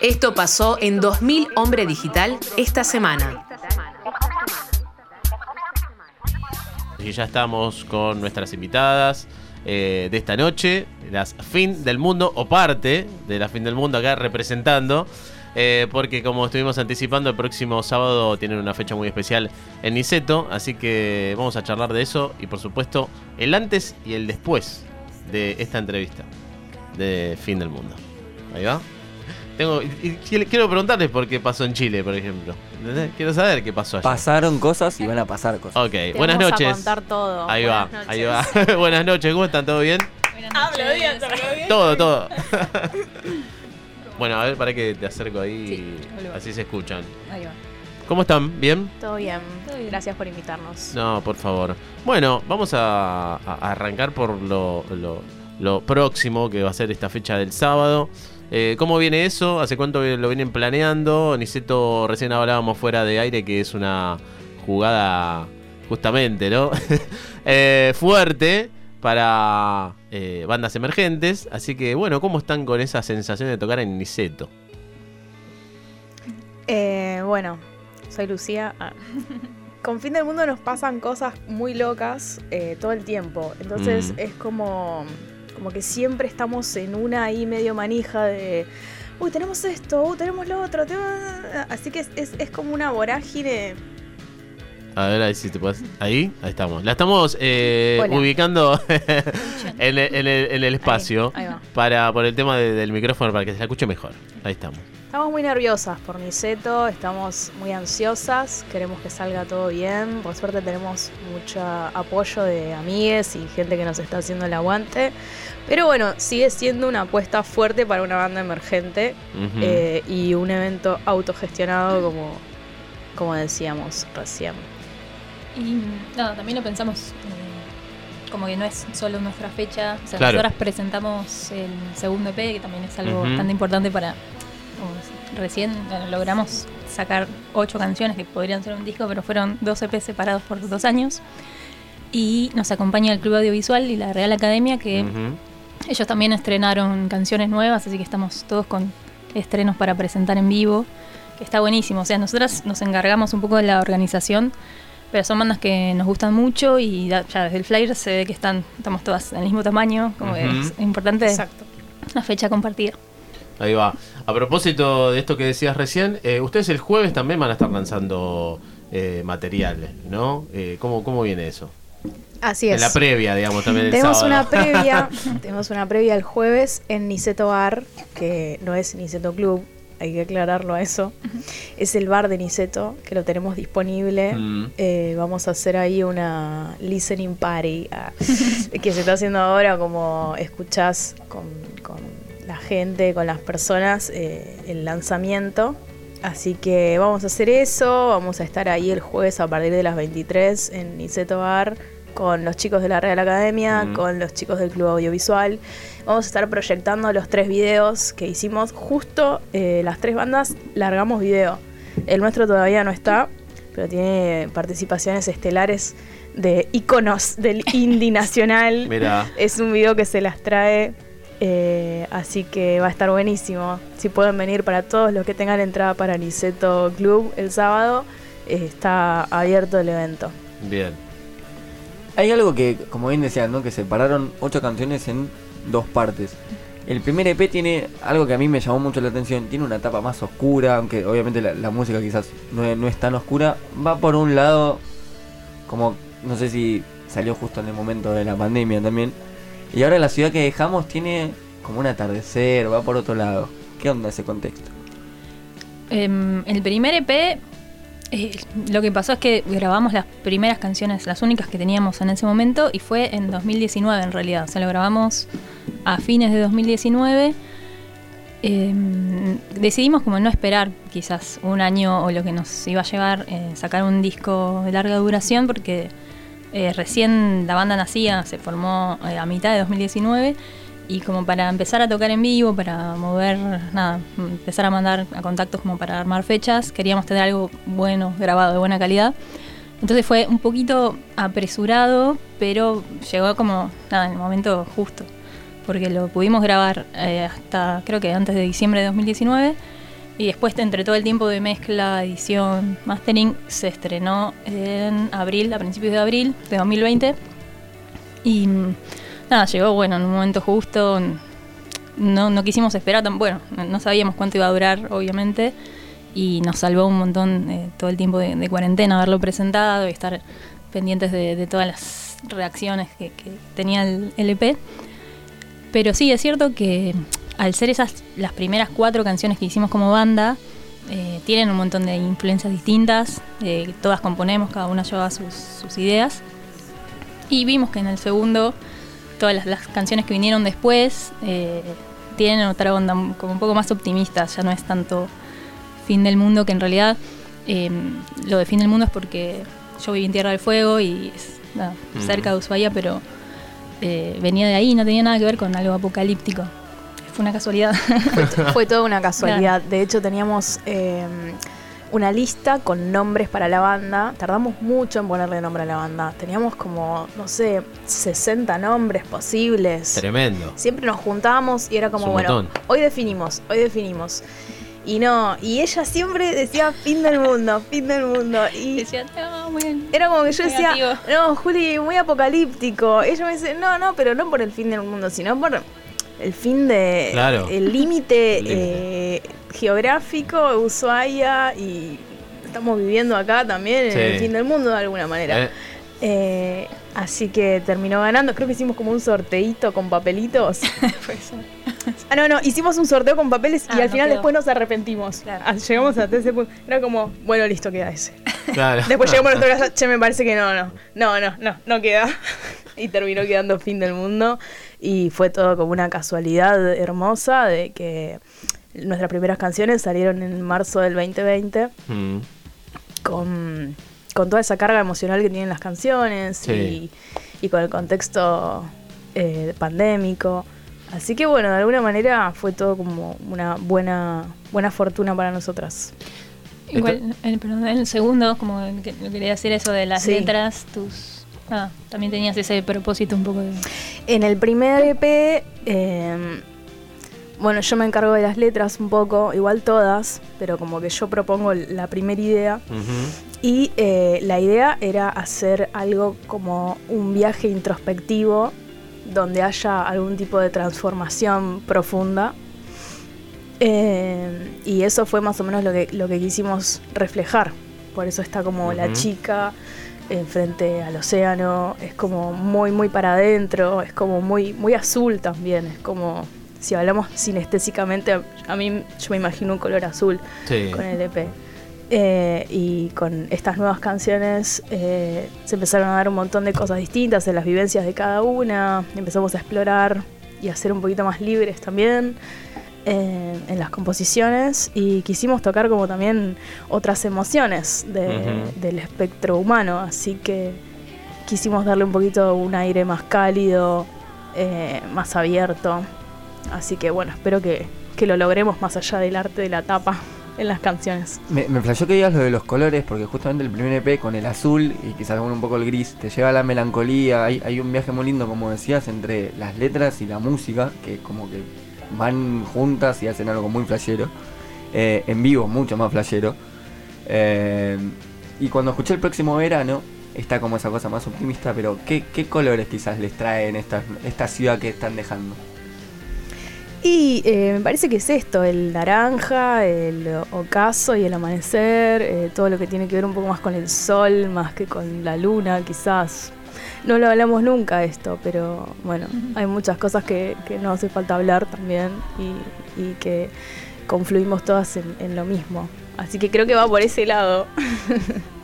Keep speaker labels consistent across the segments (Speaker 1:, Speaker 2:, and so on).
Speaker 1: Esto pasó en 2000 Hombre Digital esta semana.
Speaker 2: Y ya estamos con nuestras invitadas eh, de esta noche, las Fin del Mundo, o parte de la Fin del Mundo acá representando. eh, porque como estuvimos anticipando, el próximo sábado tienen una fecha muy especial en Niceto. Así que vamos a charlar de eso y por supuesto el antes y el después de esta entrevista de Fin del Mundo. Ahí va. Tengo, y- y quiero preguntarles por qué pasó en Chile, por ejemplo. ¿Entendés? Quiero saber qué pasó allá.
Speaker 3: Pasaron cosas y van a pasar cosas.
Speaker 2: Ok,
Speaker 4: Te
Speaker 2: buenas
Speaker 4: vamos
Speaker 2: noches.
Speaker 4: a contar todo.
Speaker 2: Ahí va,
Speaker 4: Buenas
Speaker 2: ahí
Speaker 4: noches.
Speaker 2: va. buenas noches, ¿cómo están? ¿Todo bien?
Speaker 4: Hablo bien, bien.
Speaker 2: Todo, todo. bueno, a ver, para que te acerco ahí
Speaker 4: Sí,
Speaker 2: así se escuchan.
Speaker 4: Ahí va.
Speaker 2: ¿Cómo están? ¿Bien?
Speaker 4: Todo bien.
Speaker 5: Todo bien.
Speaker 4: Gracias por invitarnos.
Speaker 2: No, por favor. Bueno, vamos a, a- a arrancar por lo, lo- lo próximo que va a ser esta fecha del sábado. Eh, ¿Cómo viene eso? ¿Hace cuánto lo vienen planeando? Niceto, recién hablábamos fuera de aire que es una jugada justamente, ¿no? Eh, fuerte para eh, bandas emergentes. Así que, bueno, ¿cómo están con esa sensación de tocar en Niceto?
Speaker 5: Bueno, soy Lucía. Ah. Con Fin del Mundo nos pasan cosas muy locas todo el tiempo. Entonces
Speaker 2: Mm.
Speaker 5: es como, como que siempre estamos en una ahí medio manija de. Uy, tenemos esto, uy, tenemos lo otro. Así que es, es- es como una vorágine.
Speaker 2: A ver, ahí si te puedes. Ahí, ahí estamos. La estamos eh, ubicando en, el, en el- en el espacio
Speaker 5: Ahí va.
Speaker 2: para por el tema de- del micrófono para que se la escuche mejor. Ahí estamos.
Speaker 5: Estamos muy nerviosas por Niceto, estamos muy ansiosas, queremos que salga todo bien. Por suerte tenemos mucho apoyo de amigues y gente que nos está haciendo el aguante. Pero bueno, sigue siendo una apuesta fuerte para una banda emergente eh, y un evento autogestionado como, como decíamos recién.
Speaker 6: Y nada, también lo pensamos eh, como que no es solo nuestra fecha. O sea,
Speaker 2: Claro.
Speaker 6: nosotras presentamos el segundo EP, que también es algo
Speaker 2: Ujú.
Speaker 6: bastante importante para. Recién eh, logramos sacar ocho canciones que podrían ser un disco, pero fueron dos EP separados por dos años. Y nos acompaña el Club Audiovisual y la Real Academia, que ellos también estrenaron canciones nuevas, así que estamos todos con estrenos para presentar en vivo, que está buenísimo. O sea, nosotras nos encargamos un poco de la organización, pero son bandas que nos gustan mucho y ya desde el flyer se ve que están, estamos todas del mismo tamaño, como que es importante
Speaker 5: Exacto.
Speaker 6: una fecha compartida.
Speaker 2: Ahí va. A propósito de esto que decías recién, eh, ustedes el jueves también van a estar lanzando eh, material, ¿no? Eh, ¿cómo, ¿Cómo viene eso?
Speaker 5: Así
Speaker 2: En
Speaker 5: es.
Speaker 2: la previa, digamos, también
Speaker 5: Tenemos una previa, tenemos una previa el jueves en Niceto Bar, que no es Niceto Club, hay que aclararlo a eso. Es el bar de Niceto, que lo tenemos disponible.
Speaker 2: Mm.
Speaker 5: Eh, vamos a hacer ahí una listening party ah, que se está haciendo ahora, como escuchás con, con la gente, con las personas, eh, el lanzamiento. Así que vamos a hacer eso, vamos a estar ahí el jueves a partir de las 23 en Niceto Bar con los chicos de la Real Academia,
Speaker 2: Mm.
Speaker 5: con los chicos del Club Audiovisual. Vamos a estar proyectando los tres videos que hicimos. Justo eh, las tres bandas largamos video. El nuestro todavía no está, pero tiene participaciones estelares de íconos del indie nacional. Es un video que se las trae, eh, así que va a estar buenísimo. Si pueden venir para todos los que tengan entrada para Niceto Club el sábado, eh, está abierto el evento.
Speaker 2: bien.
Speaker 3: Hay algo que, como bien decían, ¿no? Que separaron ocho canciones en dos partes. El primer EP tiene algo que a mí me llamó mucho la atención. Tiene una etapa más oscura, aunque obviamente la, la música quizás no es, no es tan oscura. Va por un lado, como no sé si salió justo en el momento de la pandemia también. Y ahora la ciudad que dejamos tiene como un atardecer, va por otro lado. ¿Qué onda ese contexto?
Speaker 6: Em, el primer EP, eh, lo que pasó es que grabamos las primeras canciones, las únicas que teníamos en ese momento, y fue en 2019 en realidad. O sea, lo grabamos a fines de 2019. Em, decidimos como no esperar quizás un año o lo que nos iba a llevar eh, sacar un disco de larga duración porque eh, recién la banda nacía, se formó eh, a mitad de 2019 y como para empezar a tocar en vivo, para mover, nada, empezar a mandar a contactos como para armar fechas, queríamos tener algo bueno, grabado, de buena calidad. Entonces fue un poquito apresurado, pero llegó como, nada, en el momento justo. porque lo pudimos grabar eh, hasta creo que antes de diciembre de 2019 y después entre todo el tiempo de mezcla, edición, mastering se estrenó en abril, a principios de abril de 2020 y mm, nada, llegó bueno en un momento justo, no, no quisimos esperar tan bueno, no sabíamos cuánto iba a durar obviamente y nos salvó un montón eh, todo el tiempo de, cuarentena haberlo presentado y estar pendientes de, todas las reacciones que, tenía el LP. Pero sí, es cierto que al ser esas las primeras cuatro canciones que hicimos como banda, eh, tienen un montón de influencias distintas, eh, todas componemos, cada una lleva sus, sus, ideas. Y vimos que en el segundo, todas las, canciones que vinieron después eh, tienen otra onda, como un poco más optimista, ya no es tanto fin del mundo, que en realidad lo de fin del mundo es porque yo viví en Tierra del Fuego y es cerca de Ushuaia, pero venía de ahí, no tenía nada que ver con algo apocalíptico. Fue una casualidad.
Speaker 5: Fue, toda una casualidad. De hecho, teníamos eh, una lista con nombres para la banda. Tardamos mucho en ponerle nombre a la banda. Teníamos como, no sé, 60 nombres posibles.
Speaker 2: Tremendo.
Speaker 5: Siempre nos juntábamos y era como, bueno, hoy definimos, hoy definimos. Y no, y ella siempre decía fin del mundo, fin del mundo. Y
Speaker 6: decía, no, muy
Speaker 5: Era como que yo decía, no, Juli, muy apocalíptico. Ella me dice, no, no, pero no por el fin del mundo, sino por el fin de.
Speaker 2: Claro.
Speaker 5: El límite eh, geográfico, Ushuaia, y estamos viviendo acá también en el fin del mundo de alguna manera. Eh. Eh, así que terminó ganando. Creo que hicimos como un sorteito con papelitos. ah, no, no, hicimos un sorteo con papeles y ah, al final después nos arrepentimos. Ah, llegamos hasta ese punto. Era como, bueno, listo, queda ese. después llegamos a nuestra casa, che, me parece que no, no, no, no, no, no queda. y terminó quedando fin del mundo. Y fue todo como una casualidad hermosa de que nuestras primeras canciones salieron en marzo del 2020. Mm. Con con toda esa carga emocional que tienen las canciones y, con el contexto eh, pandémico. Así que bueno, de alguna manera fue todo como una buena, buena fortuna para nosotras.
Speaker 6: Igual, el, perdón, el segundo, como que, quería decir eso de las letras, tus... Ah, también tenías ese propósito un poco de...
Speaker 5: En el primer EP, em, bueno, yo me encargo de las letras un poco, igual todas, pero como que yo propongo la primera idea. Y eh, la idea era hacer algo como un viaje introspectivo donde haya algún tipo de transformación profunda. Eh, y eso fue más o menos lo que, lo que quisimos reflejar. Por eso está como la chica enfrente al océano, es como muy, muy para adentro, es como muy, muy azul también, es como, si hablamos sinestésicamente, a mí yo me imagino un color azul con el EP. Eh, y con estas nuevas canciones eh, se empezaron a dar un montón de cosas distintas en las vivencias de cada una. Empezamos a explorar y a ser un poquito más libres también eh, en las composiciones y quisimos tocar como también otras emociones del espectro humano. Así que quisimos darle un poquito un aire más cálido, más abierto. Así que bueno, espero que, que lo logremos más allá del arte de la tapa en las canciones.
Speaker 3: Me, me que digas lo de los colores, porque justamente el primer EP con el azul y quizás un poco el gris te lleva a la melancolía. Hay, hay un viaje muy lindo, como decías, entre las letras y la música, que como que van juntas y hacen algo muy flashero. Eh, en vivo, mucho más flashero. Eh, y cuando escuché el próximo verano, está como esa cosa más optimista, pero ¿qué, qué colores quizás les traen esta, esta ciudad que están dejando?
Speaker 5: Y eh, me parece que es esto, el naranja, el ocaso y el amanecer, todo lo que tiene que ver un poco más con el sol, más que con la luna, quizás. No lo hablamos nunca esto, pero bueno, hay muchas cosas que, no hace falta hablar también y, que confluimos todas en, en lo mismo. Así que creo que va por ese lado.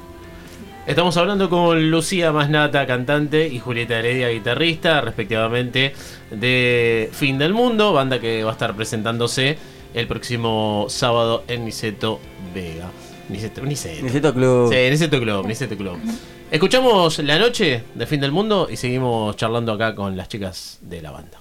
Speaker 2: Estamos hablando con Lucía Masnata, cantante, y Julieta Heredia, guitarrista, respectivamente, de Fin del Mundo, banda que va a estar presentándose el próximo sábado en Niceto Vega.
Speaker 3: Niceto, Niceto. Club.
Speaker 2: Sí, Niceto Club, Niceto Club. Escuchamos La Noche de Fin del Mundo y seguimos charlando acá con las chicas de la banda.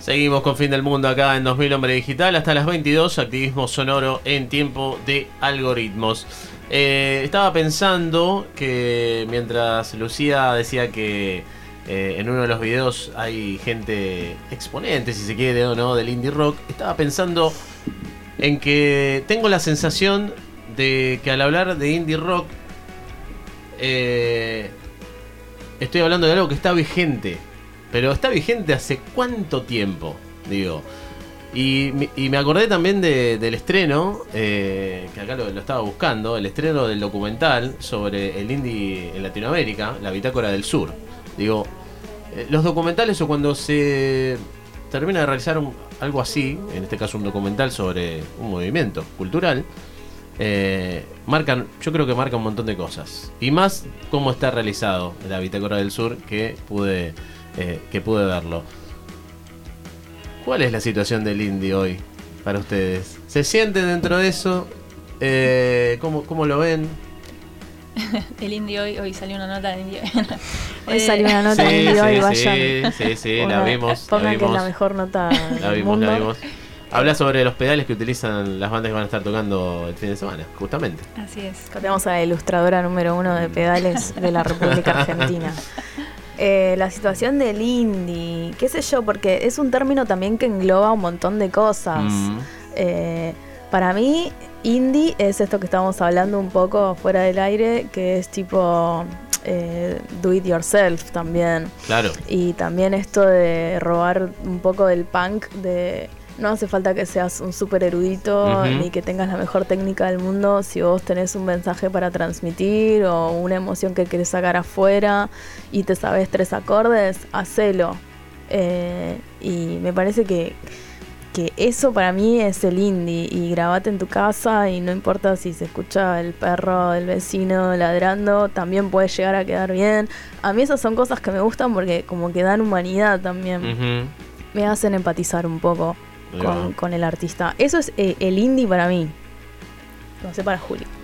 Speaker 2: Seguimos con Fin del Mundo acá en 2000 Hombre Digital. Hasta las 22, activismo sonoro en tiempo de algoritmos. Eh, estaba pensando que mientras Lucía decía que eh, en uno de los videos hay gente exponente, si se quiere o no, del indie rock, estaba pensando en que tengo la sensación de que al hablar de indie rock eh, estoy hablando de algo que está vigente. Pero está vigente hace cuánto tiempo, digo. Y, me- acordé también de- del estreno, eh, que acá lo, estaba buscando, el estreno del documental sobre el indie en Latinoamérica, La Bitácora del Sur. Digo, eh, los documentales o cuando se termina de realizar algo así, en este caso un documental sobre un movimiento cultural, eh, marcan, yo creo que marca un montón de cosas. Y más cómo está realizado la Bitácora del Sur que pude, eh, que pude verlo. ¿Cuál es la situación del indie hoy para ustedes? ¿Se sienten dentro de eso? Eh, ¿cómo, ¿Cómo lo ven?
Speaker 6: El indie hoy, hoy salió una nota de indie.
Speaker 5: Hoy salió una nota
Speaker 2: Sí,
Speaker 5: vivo y
Speaker 2: sí,
Speaker 5: vayan.
Speaker 2: sí, sí, sí, la
Speaker 5: Pongan-
Speaker 2: vimos. La
Speaker 5: Pongan que es la
Speaker 2: vimos.
Speaker 5: mejor nota
Speaker 2: La
Speaker 5: del
Speaker 2: vimos,
Speaker 5: mundo.
Speaker 2: la vimos. Habla sobre los pedales que utilizan las bandas que van a estar tocando el fin de semana, justamente.
Speaker 6: Así es.
Speaker 5: Tenemos a la ilustradora número uno de pedales de la República Argentina. Eh, la situación del indie, qué sé yo, porque es un término también que engloba un montón de cosas.
Speaker 2: Mm,
Speaker 5: Eh, para mí, indie es esto que estábamos hablando un poco fuera del aire, que es tipo eh, do it yourself también.
Speaker 2: claro.
Speaker 5: Y también esto de robar un poco del punk, de no hace falta que seas un súper erudito
Speaker 2: Ujú.
Speaker 5: ni que tengas la mejor técnica del mundo, si vos tenés un mensaje para transmitir o una emoción que querés sacar afuera y te sabes tres acordes, hacelo. Eh, y me parece que, que eso para mí es el indie y grabate en tu casa y no importa si se escucha el perro del vecino ladrando, también puede llegar a quedar bien. A mí esas son cosas que me gustan porque como que dan humanidad también. Me hacen empatizar un poco con, el artista. Eso es eh, el indie para mí. No sé para Juli.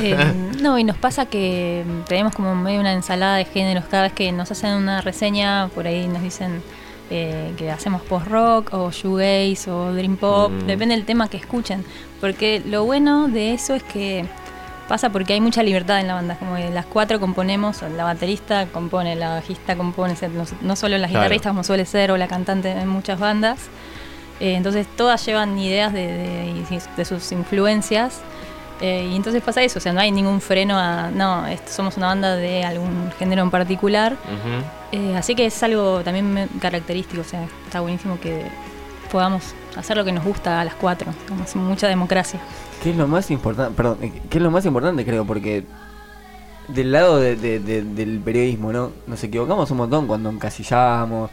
Speaker 6: Eh, no, y nos pasa que mm, tenemos como medio una ensalada de géneros. Cada vez que nos hacen una reseña, por ahí nos dicen eh, que hacemos post-rock o shoegaze o dream pop.
Speaker 2: Mm.
Speaker 6: Depende del tema que escuchen. Porque lo bueno de eso es que pasa porque hay mucha libertad en la banda. Como que las cuatro componemos, la baterista compone, la bajista compone, o sea, no, no solo las
Speaker 2: Claro.
Speaker 6: guitarristas como suele ser o la cantante en muchas bandas. Eh, entonces todas llevan ideas de, de- de sus influencias. Eh, y entonces pasa eso, o sea, no hay ningún freno a, no, somos una banda de algún género en particular. Eh, así que es algo también característico, o sea, está buenísimo que podamos hacer lo que nos gusta a las cuatro, como mucha democracia.
Speaker 3: ¿Qué es lo más importante? Perdón, ¿qué es lo más importante creo? Porque del lado de- de- de- del periodismo, ¿no? Nos equivocamos un montón cuando encasillamos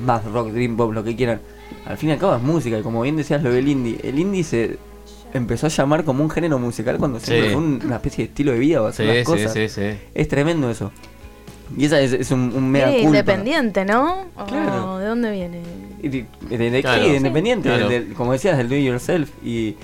Speaker 3: más rock, dream pop, lo que quieran. Al fin y al cabo es música, y como bien decías lo del indie, el indie se empezó a llamar como un género musical cuando siempre
Speaker 2: Sí.
Speaker 3: fue una especie de estilo de vida o hacer
Speaker 2: Sí,
Speaker 3: cosas.
Speaker 2: sí, sí.
Speaker 3: Es tremendo eso. Y esa es, es un, un mega culpa.
Speaker 5: independiente, ¿no? ¿O
Speaker 3: Claro.
Speaker 5: ¿De dónde viene?
Speaker 3: De, de- de-
Speaker 2: Claro.
Speaker 3: sí,
Speaker 2: Sí.
Speaker 3: independiente,
Speaker 2: Claro.
Speaker 3: como decías, del do it yourself. Y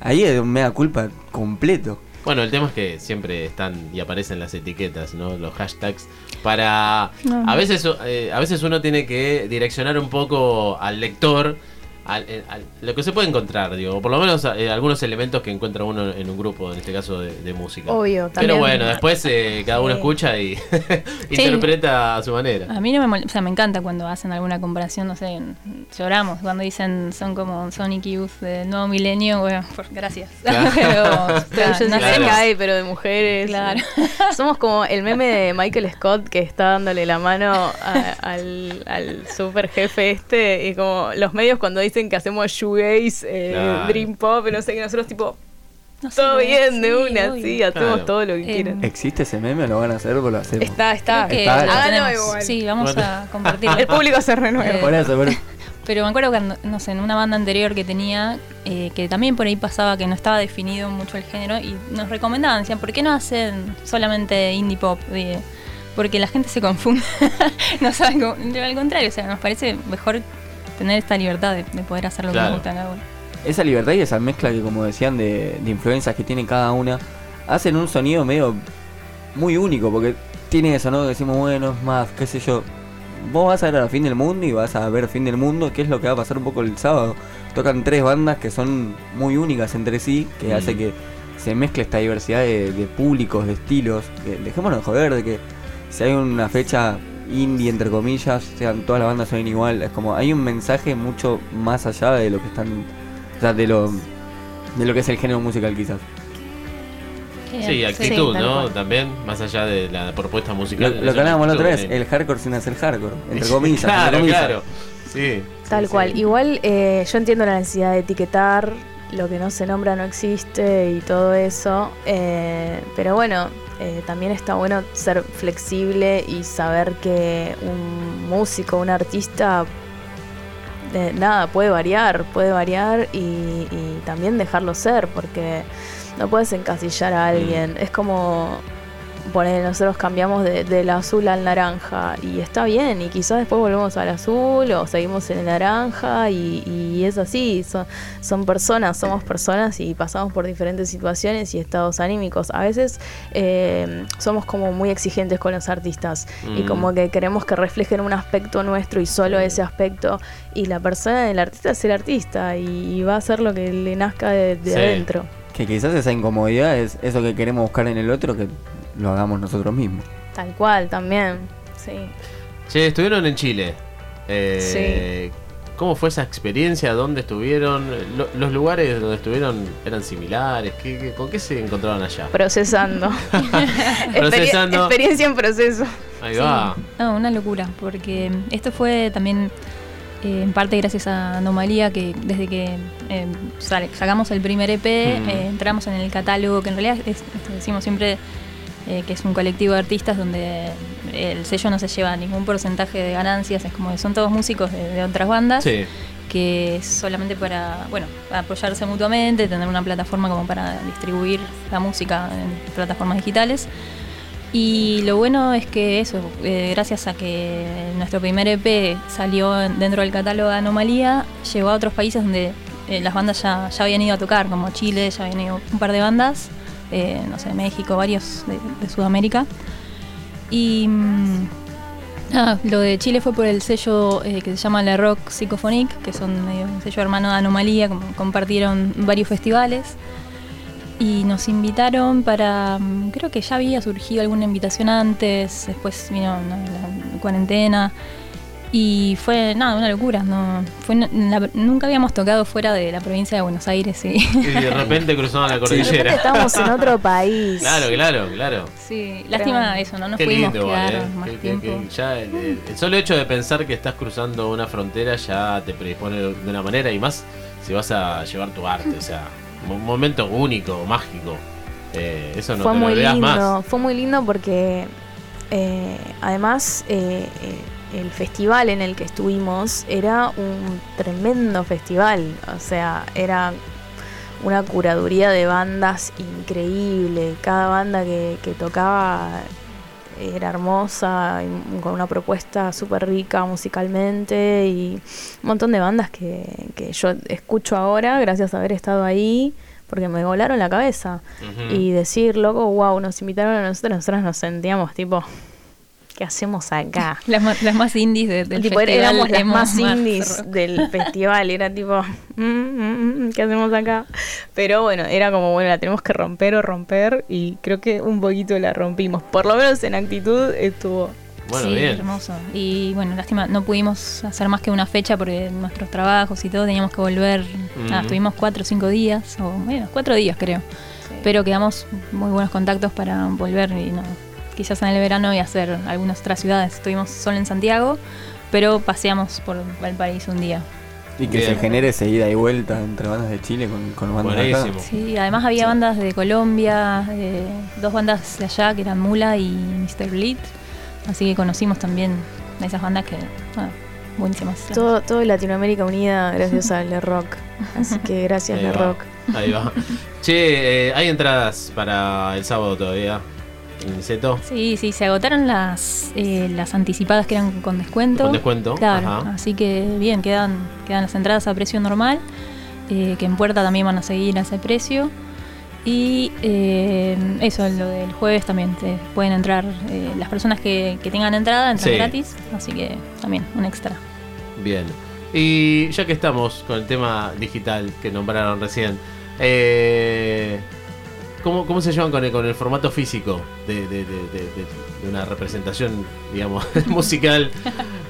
Speaker 3: ahí es un mega culpa completo.
Speaker 2: Bueno, el tema es que siempre están y aparecen las etiquetas, ¿no? Los hashtags para
Speaker 6: No.
Speaker 2: a veces eh, a veces uno tiene que direccionar un poco al lector al, eh, al- lo que se puede encontrar, digo, o por lo menos eh, algunos elementos que encuentra uno en un grupo, en este caso de, de música.
Speaker 5: Obvio,
Speaker 2: Pero
Speaker 5: también.
Speaker 2: bueno, después eh, cada uno
Speaker 5: Sí.
Speaker 2: escucha y interpreta a su manera.
Speaker 6: A mí no me mol- o sea, me encanta cuando hacen alguna comparación, no sé, en- lloramos cuando dicen son como Sonic Youth del nuevo milenio, bueno, por- gracias.
Speaker 2: Claro.
Speaker 6: pero,
Speaker 5: Pero yo
Speaker 6: no
Speaker 5: sé, pero de mujeres.
Speaker 6: Claro.
Speaker 5: Somos como el meme de Michael Scott que está dándole la mano a- al, al super jefe este. Y como los medios cuando dicen que hacemos shoegaze, eh,
Speaker 2: Claro.
Speaker 5: dream pop, no sé, que nosotros tipo,
Speaker 6: No sé,
Speaker 5: todo bien de
Speaker 6: sí,
Speaker 5: una,
Speaker 6: obvio.
Speaker 5: sí, hacemos
Speaker 2: Claro.
Speaker 5: todo lo que
Speaker 6: Eh,
Speaker 5: quieran.
Speaker 3: ¿Existe ese meme o lo van a hacer o lo hacemos?
Speaker 5: Está, está.
Speaker 6: Que
Speaker 3: Está-
Speaker 5: igual.
Speaker 6: Sí, vamos
Speaker 2: Bueno.
Speaker 6: a compartirlo.
Speaker 5: El público se renueva.
Speaker 6: Eh,
Speaker 3: Por eso, por eso.
Speaker 6: Pero me acuerdo cuando, no sé, en una banda anterior que tenía, eh, que también por ahí pasaba que no estaba definido mucho el género y nos recomendaban, decían, ¿por qué no hacen solamente indie pop? Dije, porque la gente se confunde, no saben cómo, al contrario, o sea, nos parece mejor tener esta libertad de, de poder hacer lo que nos gusta.
Speaker 3: Esa libertad y esa mezcla que, como decían, de, de influencias que tiene cada una, hacen un sonido medio muy único, porque tiene eso, ¿no? Decimos, bueno, es más, qué sé yo. vos vas a ver a Fin del Mundo y vas a ver Fin del Mundo, ¿qué es lo que va a pasar un poco el sábado? Tocan tres bandas que son muy únicas entre sí, que
Speaker 2: Mm.
Speaker 3: hace que se mezcle esta diversidad de, de públicos, de estilos. Que dejémonos de joder de que si hay una fecha indie, entre comillas, sean todas las bandas son igual. Es como, hay un mensaje mucho más allá de lo que están, o sea, de lo, de lo que es el género musical quizás.
Speaker 2: Sí, actitud, ¿no?
Speaker 5: cual.
Speaker 2: También, más allá de la propuesta
Speaker 3: Lo,
Speaker 2: musical.
Speaker 3: lo que hablábamos la otra vez,
Speaker 2: el
Speaker 3: hardcore sin hacer hardcore, entre comillas. entre
Speaker 2: claro,
Speaker 3: comillas.
Speaker 2: claro. Sí.
Speaker 5: Tal
Speaker 2: sí,
Speaker 5: cual.
Speaker 2: sí.
Speaker 5: Igual eh, yo entiendo la necesidad de etiquetar, lo que no se nombra no existe y todo eso. eh, pero bueno, eh, también está bueno ser flexible y saber que un músico, un artista, eh, nada, puede variar, puede variar y, y también dejarlo ser, porque no puedes encasillar a alguien. Es como poner, nosotros cambiamos de- del azul al naranja y está bien, y quizás después volvemos al azul o seguimos en el naranja y, y es así, son, son personas, somos personas y pasamos por diferentes situaciones y estados anímicos. A veces eh, somos como muy exigentes con los artistas y
Speaker 2: Mm.
Speaker 5: como que queremos que reflejen un aspecto nuestro y solo ese aspecto y la persona del artista es el artista y, y va a hacer lo que le nazca de, de
Speaker 2: Sí.
Speaker 5: adentro.
Speaker 3: Que quizás esa incomodidad es eso que queremos buscar en el otro, que lo hagamos nosotros mismos.
Speaker 5: Tal cual, también. Sí.
Speaker 2: Che, estuvieron en Chile. Eh, ¿Cómo fue esa experiencia? ¿Dónde estuvieron? Lo- ¿Los lugares donde estuvieron eran similares? ¿Qué, qué- con qué se encontraron allá?
Speaker 5: Procesando. Experi-
Speaker 2: Procesando.
Speaker 5: experiencia en proceso.
Speaker 2: Ahí
Speaker 6: Sí.
Speaker 2: va.
Speaker 6: No, una locura, porque esto fue también eh, en parte gracias a Anomalía, que desde que eh, sale- sacamos el primer EP,
Speaker 2: Mm.
Speaker 6: eh, entramos en el catálogo, que en realidad es- este, decimos siempre eh, que es un colectivo de artistas donde el sello no se lleva ningún porcentaje de ganancias, es como que son todos músicos de, de otras bandas
Speaker 2: Sí.
Speaker 6: que es solamente para, bueno, apoyarse mutuamente, tener una plataforma como para distribuir la música en plataformas digitales. Y lo bueno es que eso, eh, gracias a que nuestro primer EP salió en- dentro del catálogo de Anomalía, llegó a otros países donde eh, las bandas ya, ya habían ido a tocar, como Chile, ya habían ido un par de bandas, no sé, México, varios de, Sudamérica. Y mm, lo de Chile fue por el sello eh, que se llama La Rock Psychophonic, que son medio un sello hermano de Anomalía, compartieron varios festivales. Y nos invitaron para. mm, Creo que ya había surgido alguna invitación antes, después vino ¿no? la cuarentena. Y fue, nada, una locura. No, fue, la- nunca habíamos tocado fuera de la provincia de Buenos Aires. Y,
Speaker 2: Y de repente cruzaron la
Speaker 5: De repente
Speaker 2: cordillera.
Speaker 5: estamos en otro país.
Speaker 2: Claro, claro, claro.
Speaker 6: sí, lástima eso, no nos
Speaker 2: Qué
Speaker 6: pudimos
Speaker 2: lindo,
Speaker 6: quedar
Speaker 2: ¿eh?
Speaker 6: más tiempo.
Speaker 2: que ya el, el- el solo hecho de pensar que estás cruzando una frontera ya te predispone de una manera y más si vas a llevar tu arte, o sea, un momento único, mágico. Eh, eso no
Speaker 5: fue
Speaker 2: te
Speaker 5: muy lindo,
Speaker 2: más.
Speaker 5: fue muy lindo porque eh, además eh, eh, el festival en el que estuvimos era un tremendo festival, o sea, era una curaduría de bandas increíble, cada banda que, que tocaba era hermosa, con una propuesta súper rica musicalmente y un montón de bandas que, que yo escucho ahora gracias a haber estado ahí porque me volaron la cabeza. Y decir, loco, wow, nos invitaron a nosotros, nosotros nos sentíamos tipo, ¿qué hacemos acá?
Speaker 6: Las, más- las más indies de- del
Speaker 5: tipo,
Speaker 6: festival.
Speaker 5: éramos las más
Speaker 6: más
Speaker 5: indies
Speaker 6: rock.
Speaker 5: del festival, era tipo, mm, mm, mm, ¿qué hacemos acá? Pero bueno, era como, bueno, la tenemos que romper o romper y creo que un poquito la rompimos, por lo menos en actitud estuvo.
Speaker 2: Bueno,
Speaker 6: sí,
Speaker 2: bien.
Speaker 6: hermoso. Y bueno, lástima, no pudimos hacer más que una fecha porque nuestros trabajos y todo teníamos que volver.
Speaker 2: Ujú.
Speaker 6: estuvimos cuatro o cinco días, o bueno, cuatro días creo. Pero quedamos muy buenos contactos para volver y no, quizás en el verano y hacer algunas otras ciudades. Estuvimos solo en Santiago, pero paseamos por Valparaíso un día.
Speaker 3: Y que
Speaker 2: Bien.
Speaker 3: se genere esa ida y vuelta entre bandas de Chile con, con bandas de acá.
Speaker 6: Sí, además había bandas de Colombia, eh, dos bandas de allá que eran Mula y Mr. Bleed. Así que conocimos también a esas bandas que, bueno, buenísimas.
Speaker 5: Todo, todo Latinoamérica unida gracias a Le Rock. Así que gracias
Speaker 2: Ahí
Speaker 5: Le
Speaker 2: va.
Speaker 5: Rock.
Speaker 2: Ahí va. Che, eh, hay entradas para el sábado todavía. En.
Speaker 6: Sí, sí, se agotaron las, eh, las anticipadas que eran con descuento.
Speaker 2: Con descuento.
Speaker 6: Claro,
Speaker 2: Ajá.
Speaker 6: así que bien, quedan, quedan las entradas a precio normal, eh, que en puerta también van a seguir a ese precio. Y eh, eso, lo del jueves también. te pueden entrar eh, las personas que, que tengan entrada, entran
Speaker 2: Sí.
Speaker 6: gratis. Así que también, un extra.
Speaker 2: Bien. Y ya que estamos con el tema digital que nombraron recién, eh, ¿cómo, cómo se llevan con el, con el formato físico de, de- de- de- de- de una representación, digamos, musical?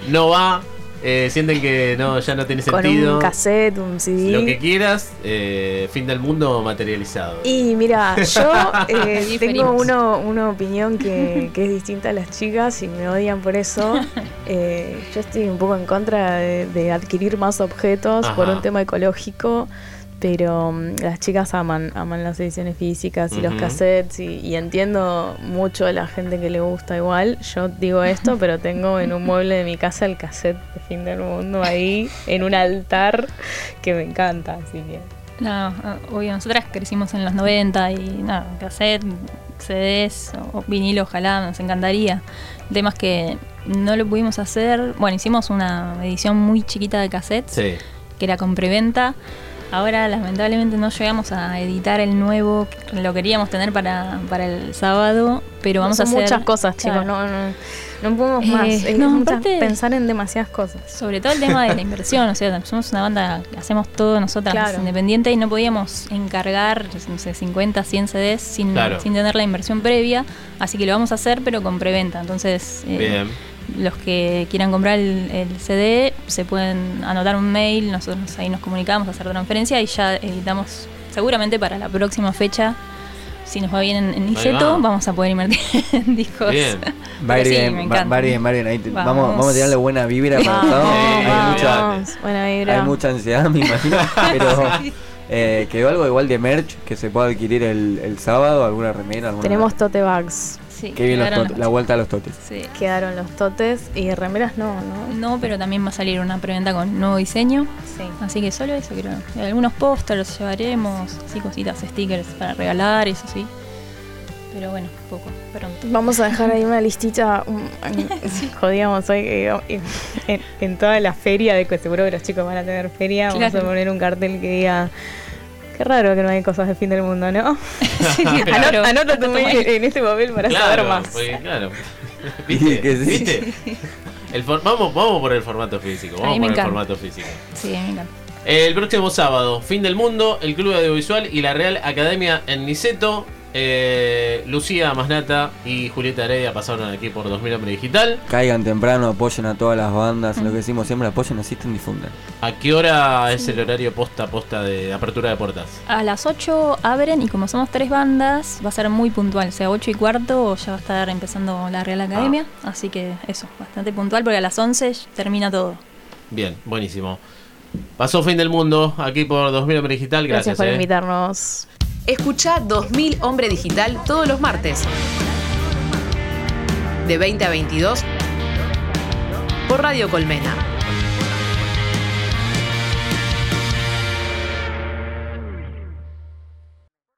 Speaker 2: ¿No va? Eh, ¿Sienten que no, ya no tiene
Speaker 5: Con
Speaker 2: sentido?
Speaker 5: un cassette, un CD.
Speaker 2: Lo que quieras, eh, fin del mundo materializado.
Speaker 5: Y mira, yo eh, tengo uno, una opinión que, que es distinta a las chicas y me odian por eso. Eh, yo estoy un poco en contra de, de adquirir más objetos por un tema ecológico, pero mm, las chicas aman, aman las ediciones físicas y los cassettes y, y entiendo mucho a la gente que le gusta igual. Yo digo esto, pero tengo en un mueble de mi casa el cassette de Fin del Mundo ahí, en un altar que me encanta, así que...
Speaker 6: No, ah, obvio, nosotras crecimos en los 90 y nada, cassette, CDs o vinilo, ojalá, nos encantaría. El tema es que no lo pudimos hacer. Bueno, hicimos una edición muy chiquita de cassettes,
Speaker 2: Sí.
Speaker 6: que era con preventa. Ahora, lamentablemente, no llegamos a editar el nuevo. Lo queríamos tener para, para el sábado, pero vamos
Speaker 5: Son
Speaker 6: a hacer.
Speaker 5: muchas cosas, chicos.
Speaker 6: Claro.
Speaker 5: No, no, no podemos
Speaker 6: Eh,
Speaker 5: más. Es
Speaker 6: no,
Speaker 5: mucha-
Speaker 6: aparte-
Speaker 5: pensar en demasiadas cosas.
Speaker 6: Sobre todo el tema de la inversión, o sea, somos una banda que hacemos todo nosotras
Speaker 5: Claro.
Speaker 6: independiente y no podíamos encargar, no sé, 50, 100 CDs sin,
Speaker 2: Claro.
Speaker 6: sin tener la inversión previa, así que lo vamos a hacer pero con preventa. Entonces, eh,
Speaker 2: Bien.
Speaker 6: Los que quieran comprar el, el CD se pueden anotar un mail, nosotros ahí nos comunicamos, hacer transferencia y ya editamos seguramente para la próxima fecha. Si nos va bien en, en
Speaker 2: va.
Speaker 6: vamos a poder invertir en discos.
Speaker 2: Bien.
Speaker 3: Va
Speaker 6: sí,
Speaker 3: bien, va- bien, va bien. Ahí te- vamos.
Speaker 6: Vamos.
Speaker 3: Vamos a tirarle buena vibra para todos.
Speaker 2: Sí,
Speaker 3: Hay
Speaker 5: vamos,
Speaker 3: mucha,
Speaker 5: vamos. Buena vibra.
Speaker 3: hay mucha ansiedad, me imagino. Pero eh, quedó algo igual de merch que se pueda adquirir el, el sábado, alguna remera, alguna.
Speaker 5: Tenemos tote bags.
Speaker 6: Sí,
Speaker 3: Qué bien los totes, la vuelta a los totes.
Speaker 6: Sí.
Speaker 5: Quedaron los totes y remeras no, ¿no?
Speaker 6: No, pero también va a salir una preventa con nuevo diseño.
Speaker 5: Sí.
Speaker 6: Así que solo eso creo. Algunos pósters llevaremos, así cositas, stickers para regalar, eso sí. Pero bueno, poco, pronto.
Speaker 5: Vamos a dejar ahí una listita. Jodíamos hoy que en, en toda la feria, de que seguro que los chicos van a tener feria, vamos a poner un cartel que diga. Qué raro que no hay cosas de fin del mundo, ¿no?
Speaker 6: claro.
Speaker 5: Anota, anota tu mail en este papel para saber más.
Speaker 2: porque, claro.
Speaker 3: Sí,
Speaker 2: ¿Viste?
Speaker 3: que sí.
Speaker 2: ¿Viste? El for- vamos, vamos por el formato físico.
Speaker 6: A
Speaker 2: Vamos
Speaker 6: mí me
Speaker 2: por el
Speaker 6: encanta.
Speaker 2: formato físico.
Speaker 6: Sí, me encanta.
Speaker 2: El próximo sábado, fin del mundo, el Club Audiovisual y la Real Academia en Niceto. Eh, Lucía Masnata y Julieta Heredia pasaron aquí por 2000 Hombre Digital.
Speaker 3: Caigan temprano, apoyen a todas las bandas. Lo que decimos siempre, apoyen, asisten, difundan.
Speaker 2: ¿A qué hora es el horario posta a posta de apertura de puertas?
Speaker 6: A las 8 abren y como somos tres bandas, va a ser muy puntual. O sea, 8 y cuarto ya va a estar empezando la Real Academia. Así que eso, bastante puntual porque a las 11 termina todo.
Speaker 2: Bien, buenísimo. Pasó fin del mundo aquí por 2000 Hombre Digital. Gracias,
Speaker 5: Gracias por
Speaker 2: eh.
Speaker 5: invitarnos.
Speaker 1: Escucha 2000 Hombre Digital todos los martes. De 20 a 22 por Radio Colmena.